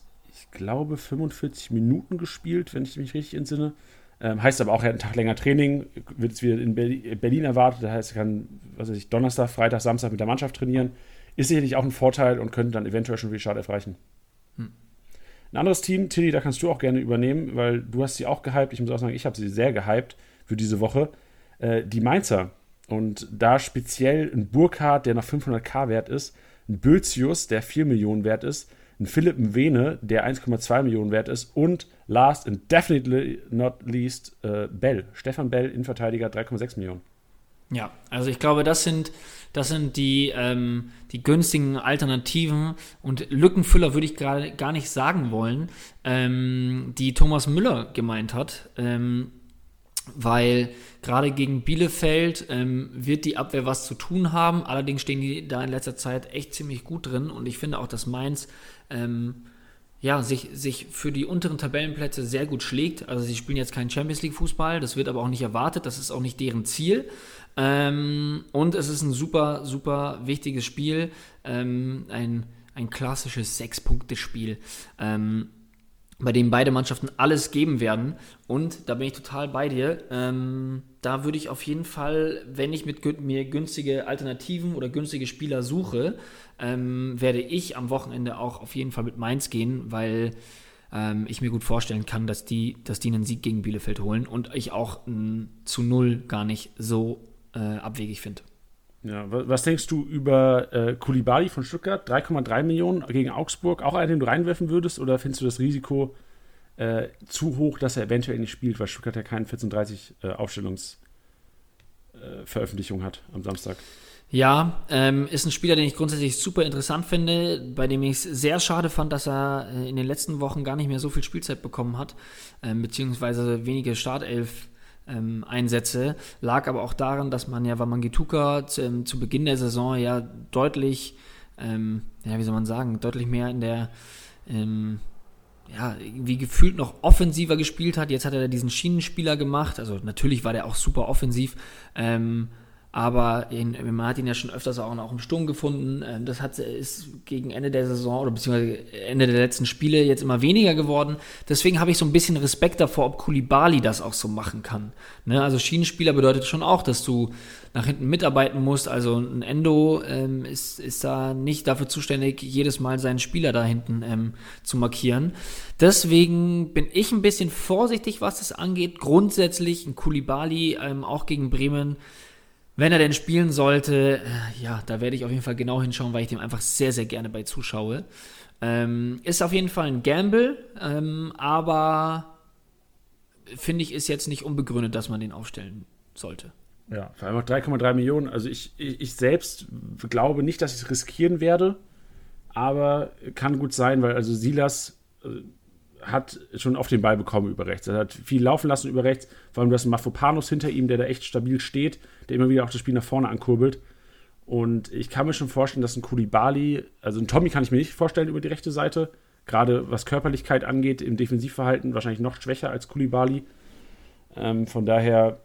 glaube, 45 Minuten gespielt, wenn ich mich richtig entsinne. Ähm, heißt aber auch, er hat einen Tag länger Training, wird es wieder in Berlin erwartet. Das heißt, er kann, was weiß ich, Donnerstag, Freitag, Samstag mit der Mannschaft trainieren. Ist sicherlich auch ein Vorteil und könnte dann eventuell schon für die Startelf reichen. Hm. Ein anderes Team, Tilly, da kannst du auch gerne übernehmen, weil du hast sie auch gehypt. Ich muss auch sagen, ich habe sie sehr gehypt für diese Woche. Äh, die Mainzer. Und da speziell ein Burkhardt, der noch 500k wert ist, ein Bözius, der 4 Millionen wert ist, ein Philipp Mwene, der 1,2 Millionen wert ist und last and definitely not least äh, Bell. Stefan Bell, Innenverteidiger, 3,6 Millionen. Ja, also ich glaube, das sind, das sind die, ähm, die günstigen Alternativen und Lückenfüller würde ich gerade gar nicht sagen wollen, ähm, die Thomas Müller gemeint hat. Ähm, weil gerade gegen Bielefeld ähm, wird die Abwehr was zu tun haben. Allerdings stehen die da in letzter Zeit echt ziemlich gut drin und ich finde auch, dass Mainz ähm, ja, sich, sich für die unteren Tabellenplätze sehr gut schlägt. Also sie spielen jetzt keinen Champions League Fußball, das wird aber auch nicht erwartet, das ist auch nicht deren Ziel. Ähm, und es ist ein super, super wichtiges Spiel, ähm, ein, ein klassisches Sechs-Punkte-Spiel. Ähm, bei dem beide Mannschaften alles geben werden. Und da bin ich total bei dir. Ähm, da würde ich auf jeden Fall, wenn ich mit mir günstige Alternativen oder günstige Spieler suche, ähm, werde ich am Wochenende auch auf jeden Fall mit Mainz gehen, weil ähm, ich mir gut vorstellen kann, dass die, dass die einen Sieg gegen Bielefeld holen und ich auch ein zu null gar nicht so äh, abwegig finde. Ja, was denkst du über äh, Kulibali von Stuttgart? 3,3 Millionen gegen Augsburg. Auch einen, den du reinwerfen würdest? Oder findest du das Risiko äh, zu hoch, dass er eventuell nicht spielt, weil Stuttgart ja keinen 14:30 äh, Aufstellungsveröffentlichung äh, hat am Samstag? Ja, ähm, ist ein Spieler, den ich grundsätzlich super interessant finde, bei dem ich es sehr schade fand, dass er äh, in den letzten Wochen gar nicht mehr so viel Spielzeit bekommen hat, ähm, beziehungsweise wenige Startelf ähm, Einsätze. Lag aber auch daran, dass man ja Wamangituka zu, ähm, zu Beginn der Saison ja deutlich, ähm, ja, wie soll man sagen, deutlich mehr in der, ähm, ja, wie gefühlt noch offensiver gespielt hat. Jetzt hat er diesen Schienenspieler gemacht. Also natürlich war der auch super offensiv. Ähm, aber in, man hat ihn ja schon öfters auch, auch im Sturm gefunden. Ähm, das hat, ist gegen Ende der Saison oder beziehungsweise Ende der letzten Spiele jetzt immer weniger geworden. Deswegen habe ich so ein bisschen Respekt davor, ob Kulibali das auch so machen kann. Ne? Also Schienenspieler bedeutet schon auch, dass du nach hinten mitarbeiten musst. Also ein Endo ähm, ist, ist da nicht dafür zuständig, jedes Mal seinen Spieler da hinten ähm, zu markieren. Deswegen bin ich ein bisschen vorsichtig, was das angeht. Grundsätzlich ein Kulibali ähm, auch gegen Bremen wenn er denn spielen sollte, äh, ja, da werde ich auf jeden Fall genau hinschauen, weil ich dem einfach sehr, sehr gerne bei zuschaue. Ähm, ist auf jeden Fall ein Gamble, ähm, aber finde ich, ist jetzt nicht unbegründet, dass man den aufstellen sollte. Ja, vor allem auch 3,3 Millionen. Also ich, ich, ich selbst glaube nicht, dass ich es riskieren werde, aber kann gut sein, weil also Silas äh, hat schon oft den Ball bekommen über rechts. Er hat viel laufen lassen über rechts. Vor allem, du hast einen Mafopanos hinter ihm, der da echt stabil steht, der immer wieder auch das Spiel nach vorne ankurbelt. Und ich kann mir schon vorstellen, dass ein Kulibali, also ein Tommy kann ich mir nicht vorstellen über die rechte Seite, gerade was Körperlichkeit angeht, im Defensivverhalten wahrscheinlich noch schwächer als Kulibali. Ähm, von daher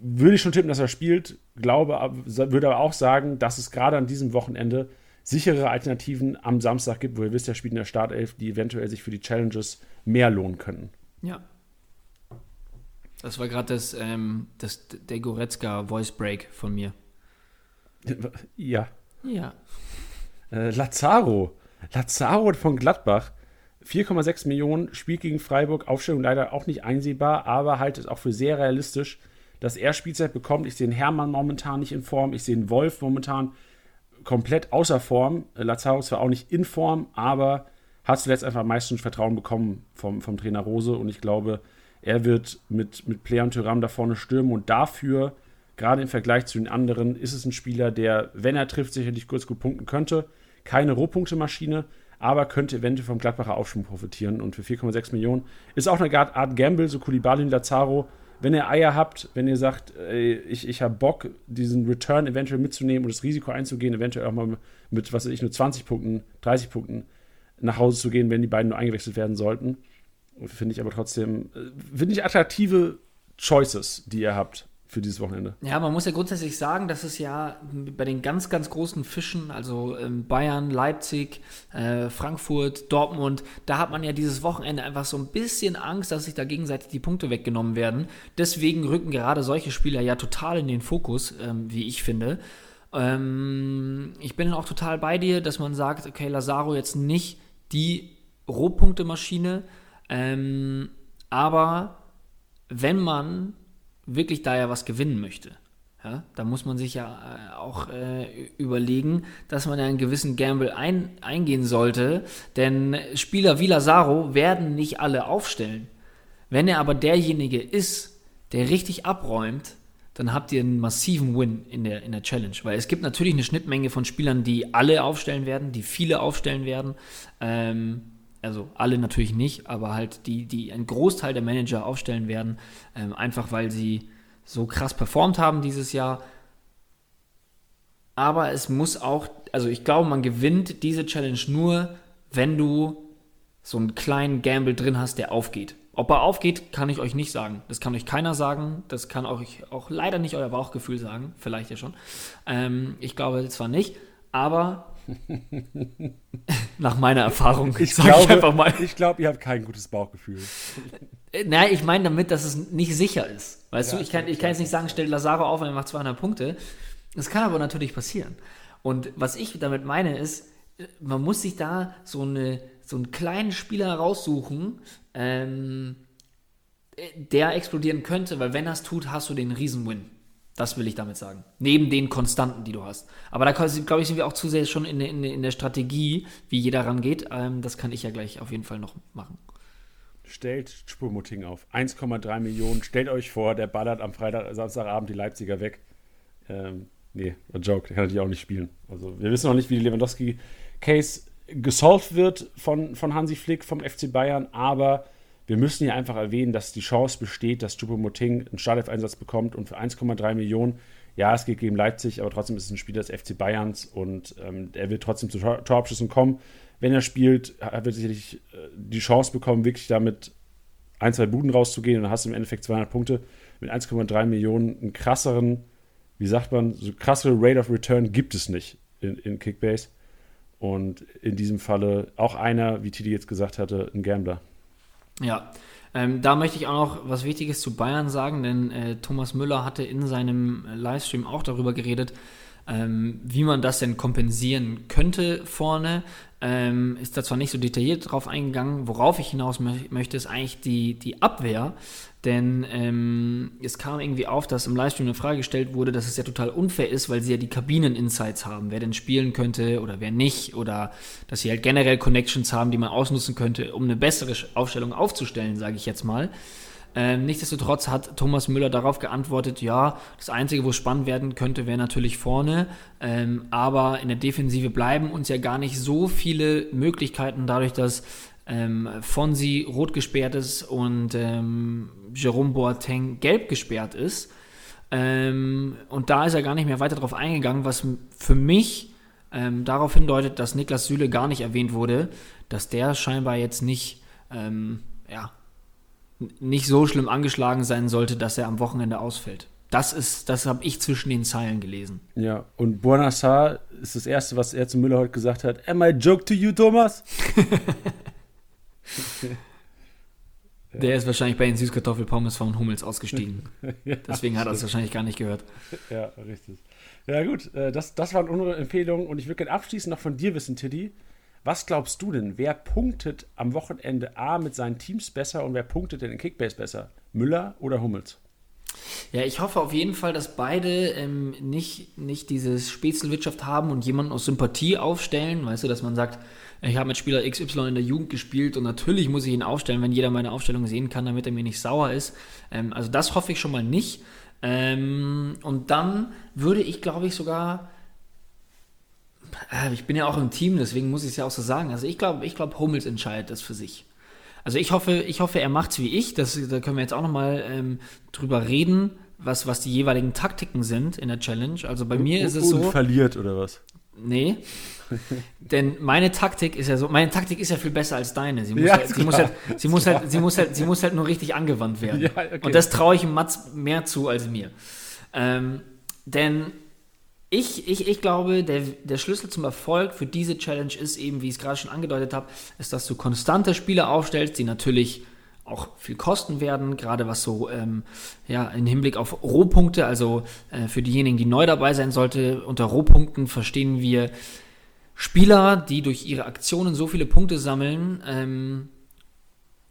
würde ich schon tippen, dass er spielt, glaube, würde aber auch sagen, dass es gerade an diesem Wochenende sichere Alternativen am Samstag gibt, wo ihr wisst, er spielt in der Startelf, die eventuell sich für die Challenges mehr lohnen könnten. Ja. Das war gerade das, ähm, das, der Goretzka Voice Break von mir. Ja. Ja. Äh, Lazaro. Lazaro von Gladbach. 4,6 Millionen, spielt gegen Freiburg, Aufstellung leider auch nicht einsehbar, aber halt ist auch für sehr realistisch, dass er Spielzeit bekommt. Ich sehe den Hermann momentan nicht in Form, ich sehe den Wolf momentan komplett außer Form. Lazaro zwar auch nicht in Form, aber hat zuletzt einfach am meisten Vertrauen bekommen vom, vom Trainer Rose und ich glaube, er wird mit, mit Player und Tyram da vorne stürmen und dafür, gerade im Vergleich zu den anderen, ist es ein Spieler, der, wenn er trifft, sicherlich kurz gut punkten könnte. Keine Rohpunkte-Maschine, aber könnte eventuell vom Gladbacher Aufschwung profitieren und für 4,6 Millionen ist auch eine Art Gamble, so Kulibali und Lazaro wenn ihr Eier habt, wenn ihr sagt, ey, ich, ich habe Bock, diesen Return eventuell mitzunehmen und das Risiko einzugehen, eventuell auch mal mit, was weiß ich, nur 20 Punkten, 30 Punkten nach Hause zu gehen, wenn die beiden nur eingewechselt werden sollten. Finde ich aber trotzdem, äh, finde ich attraktive Choices, die ihr habt für dieses Wochenende. Ja, man muss ja grundsätzlich sagen, dass es ja bei den ganz, ganz großen Fischen, also ähm, Bayern, Leipzig, äh, Frankfurt, Dortmund, da hat man ja dieses Wochenende einfach so ein bisschen Angst, dass sich da gegenseitig die Punkte weggenommen werden. Deswegen rücken gerade solche Spieler ja total in den Fokus, ähm, wie ich finde. Ähm, ich bin auch total bei dir, dass man sagt, okay, Lazaro jetzt nicht die Rohpunktemaschine. Ähm, aber wenn man wirklich da ja was gewinnen möchte, ja, da muss man sich ja äh, auch äh, überlegen, dass man ja einen gewissen Gamble ein, eingehen sollte, denn Spieler wie Lazaro werden nicht alle aufstellen. Wenn er aber derjenige ist, der richtig abräumt, dann habt ihr einen massiven Win in der, in der Challenge. Weil es gibt natürlich eine Schnittmenge von Spielern, die alle aufstellen werden, die viele aufstellen werden. Ähm, also alle natürlich nicht, aber halt die, die einen Großteil der Manager aufstellen werden, ähm, einfach weil sie so krass performt haben dieses Jahr. Aber es muss auch, also ich glaube, man gewinnt diese Challenge nur, wenn du so einen kleinen Gamble drin hast, der aufgeht. Ob er aufgeht, kann ich euch nicht sagen. Das kann euch keiner sagen. Das kann euch auch leider nicht euer Bauchgefühl sagen. Vielleicht ja schon. Ähm, ich glaube zwar nicht, aber nach meiner Erfahrung, ich glaube, ich einfach mal. Ich glaube, ihr habt kein gutes Bauchgefühl. Äh, Nein, ich meine damit, dass es nicht sicher ist. Weißt ja, du, ich kann, ich kann jetzt nicht sagen, stell Lazaro auf und er macht 200 Punkte. Das kann aber natürlich passieren. Und was ich damit meine ist, man muss sich da so, eine, so einen kleinen Spieler raussuchen, ähm, der explodieren könnte, weil wenn er es tut, hast du den Riesen-Win. Das will ich damit sagen. Neben den Konstanten, die du hast. Aber da, glaube ich, sind wir auch zu sehr schon in, in, in der Strategie, wie jeder rangeht. Ähm, das kann ich ja gleich auf jeden Fall noch machen. Stellt Spurmuting auf. 1,3 Millionen. Stellt euch vor, der ballert am Freitag, Samstagabend die Leipziger weg. Ähm, nee, ein Joke. Der kann natürlich auch nicht spielen. Also, wir wissen noch nicht, wie die Lewandowski-Case gesolved wird von, von Hansi Flick, vom FC Bayern. Aber wir müssen hier einfach erwähnen, dass die Chance besteht, dass Choupo-Moting einen Startelf-Einsatz bekommt und für 1,3 Millionen, ja, es geht gegen Leipzig, aber trotzdem ist es ein Spieler des FC Bayerns und ähm, er wird trotzdem zu Tor Torabschüssen kommen. Wenn er spielt, wird er sicherlich äh, die Chance bekommen, wirklich damit ein, zwei Buden rauszugehen und dann hast du im Endeffekt 200 Punkte mit 1,3 Millionen. Einen krasseren, wie sagt man, so krassere Rate of Return gibt es nicht in, in Kickbase. Und in diesem Falle auch einer, wie Titi jetzt gesagt hatte, ein Gambler. Ja, ähm, da möchte ich auch noch was Wichtiges zu Bayern sagen, denn äh, Thomas Müller hatte in seinem Livestream auch darüber geredet, ähm, wie man das denn kompensieren könnte vorne. Ähm, ist da zwar nicht so detailliert drauf eingegangen, worauf ich hinaus mö möchte, ist eigentlich die, die Abwehr. Denn ähm, es kam irgendwie auf, dass im Livestream eine Frage gestellt wurde, dass es ja total unfair ist, weil sie ja die Kabinen-Insights haben, wer denn spielen könnte oder wer nicht. Oder dass sie halt generell Connections haben, die man ausnutzen könnte, um eine bessere Aufstellung aufzustellen, sage ich jetzt mal. Ähm, nichtsdestotrotz hat Thomas Müller darauf geantwortet, ja, das Einzige, wo es spannend werden könnte, wäre natürlich vorne. Ähm, aber in der Defensive bleiben uns ja gar nicht so viele Möglichkeiten, dadurch, dass ähm, Fonsi rot gesperrt ist und ähm, Jerome Boateng gelb gesperrt ist. Ähm, und da ist er gar nicht mehr weiter drauf eingegangen, was für mich ähm, darauf hindeutet, dass Niklas Süle gar nicht erwähnt wurde, dass der scheinbar jetzt nicht, ähm, ja, nicht so schlimm angeschlagen sein sollte, dass er am Wochenende ausfällt. Das ist, das habe ich zwischen den Zeilen gelesen. Ja, und Buonassar ist das Erste, was er zu Müller heute gesagt hat. Am I joke to you, Thomas? Der ist wahrscheinlich bei den Süßkartoffelpommes von Hummels ausgestiegen. ja, Deswegen hat er es wahrscheinlich gar nicht gehört. Ja, richtig. Ja, gut, äh, das, das waren unsere Empfehlungen und ich würde gerne abschließend noch von dir wissen, Tiddy. Was glaubst du denn, wer punktet am Wochenende A mit seinen Teams besser und wer punktet denn in Kickbase besser? Müller oder Hummels? Ja, ich hoffe auf jeden Fall, dass beide ähm, nicht, nicht dieses Spätzelwirtschaft haben und jemanden aus Sympathie aufstellen. Weißt du, dass man sagt, ich habe mit Spieler XY in der Jugend gespielt und natürlich muss ich ihn aufstellen, wenn jeder meine Aufstellung sehen kann, damit er mir nicht sauer ist. Ähm, also das hoffe ich schon mal nicht. Ähm, und dann würde ich, glaube ich, sogar ich bin ja auch im Team, deswegen muss ich es ja auch so sagen. Also ich glaube, ich glaube, Hummels entscheidet das für sich. Also ich hoffe, ich hoffe, er macht's wie ich. Das, da können wir jetzt auch nochmal ähm, drüber reden, was, was die jeweiligen Taktiken sind in der Challenge. Also bei mir ist es so. Und verliert oder was? Nee. Denn meine Taktik ist ja so, meine Taktik ist ja viel besser als deine. Sie muss, ja, halt, sie muss, halt, sie muss halt, sie muss halt, sie muss halt nur richtig angewandt werden. Ja, okay. Und das traue ich Mats mehr zu als mir. Ähm, denn ich, ich, ich glaube, der, der Schlüssel zum Erfolg für diese Challenge ist eben, wie ich es gerade schon angedeutet habe, ist, dass du konstante Spiele aufstellst, die natürlich auch viel kosten werden, gerade was so ähm, ja im Hinblick auf Rohpunkte, also äh, für diejenigen, die neu dabei sein sollte, unter Rohpunkten verstehen wir Spieler, die durch ihre Aktionen so viele Punkte sammeln, ähm,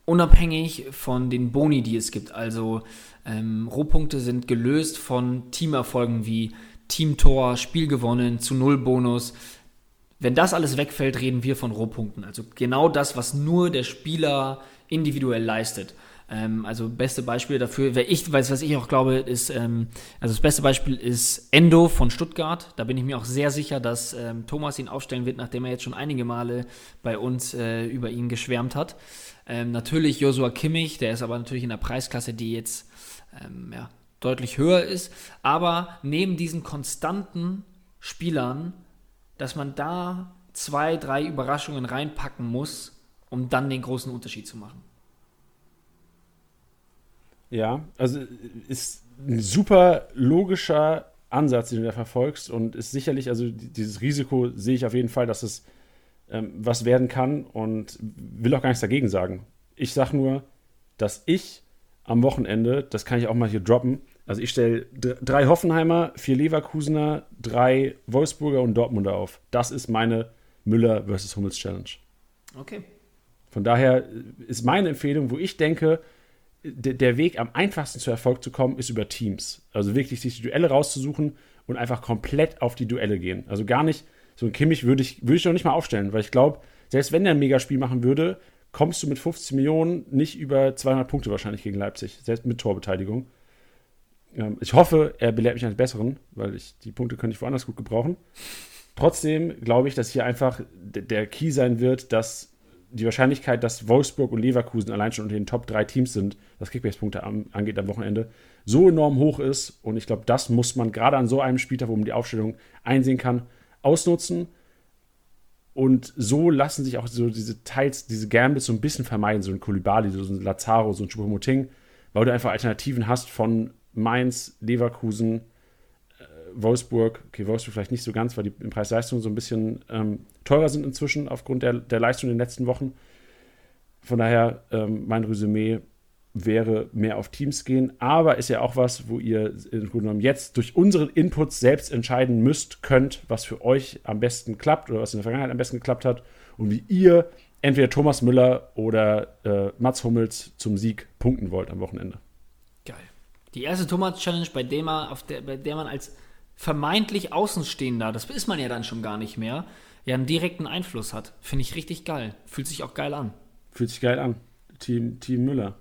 unabhängig von den Boni, die es gibt. Also ähm, Rohpunkte sind gelöst von Teamerfolgen wie Teamtor, Spiel gewonnen, zu Null Bonus. Wenn das alles wegfällt, reden wir von Rohpunkten. Also genau das, was nur der Spieler individuell leistet. Ähm, also beste Beispiel dafür, wer ich was ich auch glaube, ist, ähm, also das beste Beispiel ist Endo von Stuttgart. Da bin ich mir auch sehr sicher, dass ähm, Thomas ihn aufstellen wird, nachdem er jetzt schon einige Male bei uns äh, über ihn geschwärmt hat. Ähm, natürlich Josua Kimmich, der ist aber natürlich in der Preisklasse, die jetzt ähm, ja, deutlich höher ist. Aber neben diesen konstanten Spielern, dass man da zwei, drei Überraschungen reinpacken muss, um dann den großen Unterschied zu machen. Ja, also ist ein super logischer Ansatz, den du da verfolgst und ist sicherlich, also dieses Risiko sehe ich auf jeden Fall, dass es ähm, was werden kann und will auch gar nichts dagegen sagen. Ich sage nur, dass ich am Wochenende, das kann ich auch mal hier droppen, also ich stelle drei Hoffenheimer, vier Leverkusener, drei Wolfsburger und Dortmunder auf. Das ist meine Müller versus Hummels Challenge. Okay. Von daher ist meine Empfehlung, wo ich denke, der Weg am einfachsten zu Erfolg zu kommen, ist über Teams. Also wirklich sich die Duelle rauszusuchen und einfach komplett auf die Duelle gehen. Also gar nicht, so ein Kimmich würde ich, würde ich noch nicht mal aufstellen, weil ich glaube, selbst wenn der ein Megaspiel machen würde, kommst du mit 15 Millionen nicht über 200 Punkte wahrscheinlich gegen Leipzig, selbst mit Torbeteiligung. Ähm, ich hoffe, er belehrt mich eines Besseren, weil ich die Punkte könnte ich woanders gut gebrauchen. Trotzdem glaube ich, dass hier einfach der Key sein wird, dass die Wahrscheinlichkeit, dass Wolfsburg und Leverkusen allein schon unter den Top 3 Teams sind, was Kickbase-Punkte angeht am Wochenende, so enorm hoch ist. Und ich glaube, das muss man gerade an so einem Spieltag, wo man die Aufstellung einsehen kann, ausnutzen. Und so lassen sich auch so diese Teils, diese Gambles so ein bisschen vermeiden, so ein Kulibali, so ein Lazaro, so ein Chupomoting, weil du einfach Alternativen hast von Mainz, Leverkusen, äh, Wolfsburg. Okay, Wolfsburg vielleicht nicht so ganz, weil die in Preis-Leistung so ein bisschen ähm, teurer sind inzwischen aufgrund der, der Leistung in den letzten Wochen. Von daher, ähm, mein Resümee wäre mehr auf Teams gehen, aber ist ja auch was, wo ihr im Grunde genommen jetzt durch unsere Inputs selbst entscheiden müsst, könnt, was für euch am besten klappt oder was in der Vergangenheit am besten geklappt hat und wie ihr entweder Thomas Müller oder äh, Mats Hummels zum Sieg punkten wollt am Wochenende. Die erste Thomas-Challenge, bei, der man, auf der, bei der man als vermeintlich Außenstehender, das ist man ja dann schon gar nicht mehr, ja einen direkten Einfluss hat. Finde ich richtig geil. Fühlt sich auch geil an. Fühlt sich geil an. Team, Team Müller.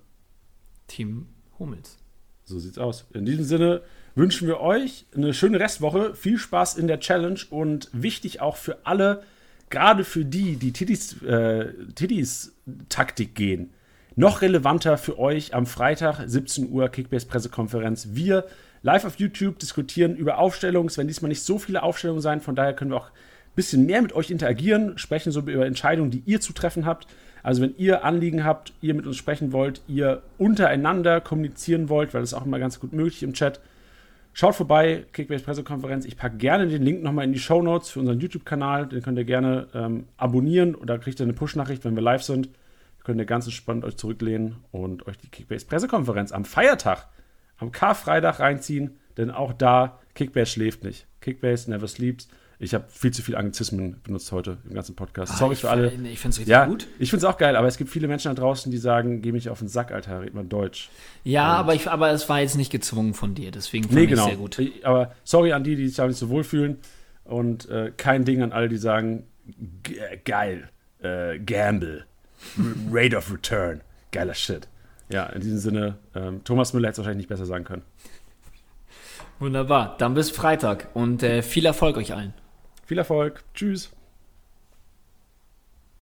Team Hummels. So sieht's aus. In diesem Sinne wünschen wir euch eine schöne Restwoche, viel Spaß in der Challenge und wichtig auch für alle, gerade für die, die Titis, äh, Titis Taktik gehen. Noch relevanter für euch am Freitag, 17 Uhr, Kickbase-Pressekonferenz. Wir live auf YouTube diskutieren über Aufstellungen. Es werden diesmal nicht so viele Aufstellungen sein, von daher können wir auch ein bisschen mehr mit euch interagieren, sprechen so über Entscheidungen, die ihr zu treffen habt. Also wenn ihr Anliegen habt, ihr mit uns sprechen wollt, ihr untereinander kommunizieren wollt, weil das ist auch immer ganz gut möglich im Chat, schaut vorbei, Kickbase Pressekonferenz. Ich packe gerne den Link nochmal in die Show Notes für unseren YouTube-Kanal. Den könnt ihr gerne ähm, abonnieren oder kriegt ihr eine Push-Nachricht, wenn wir live sind. Könnt ihr ganz entspannt euch zurücklehnen und euch die Kickbase Pressekonferenz am Feiertag, am Karfreitag reinziehen, denn auch da Kickbase schläft nicht. Kickbase never sleeps. Ich habe viel zu viel Anglizismen benutzt heute im ganzen Podcast. Ah, Sorry für alle. Ich finde es richtig ja, gut. Ich finde es auch geil, aber es gibt viele Menschen da draußen, die sagen, geh mich auf den Sack, Alter, red mal Deutsch. Ja, aber, ich, aber es war jetzt nicht gezwungen von dir, deswegen fand nee, genau. sehr gut. Aber sorry an die, die sich da nicht so wohlfühlen. Und äh, kein Ding an alle, die sagen, geil, äh, Gamble, Rate of Return, geiler Shit. Ja, in diesem Sinne, ähm, Thomas Müller hätte es wahrscheinlich nicht besser sagen können. Wunderbar, dann bis Freitag und äh, viel Erfolg euch allen. Viel Erfolg. Tschüss.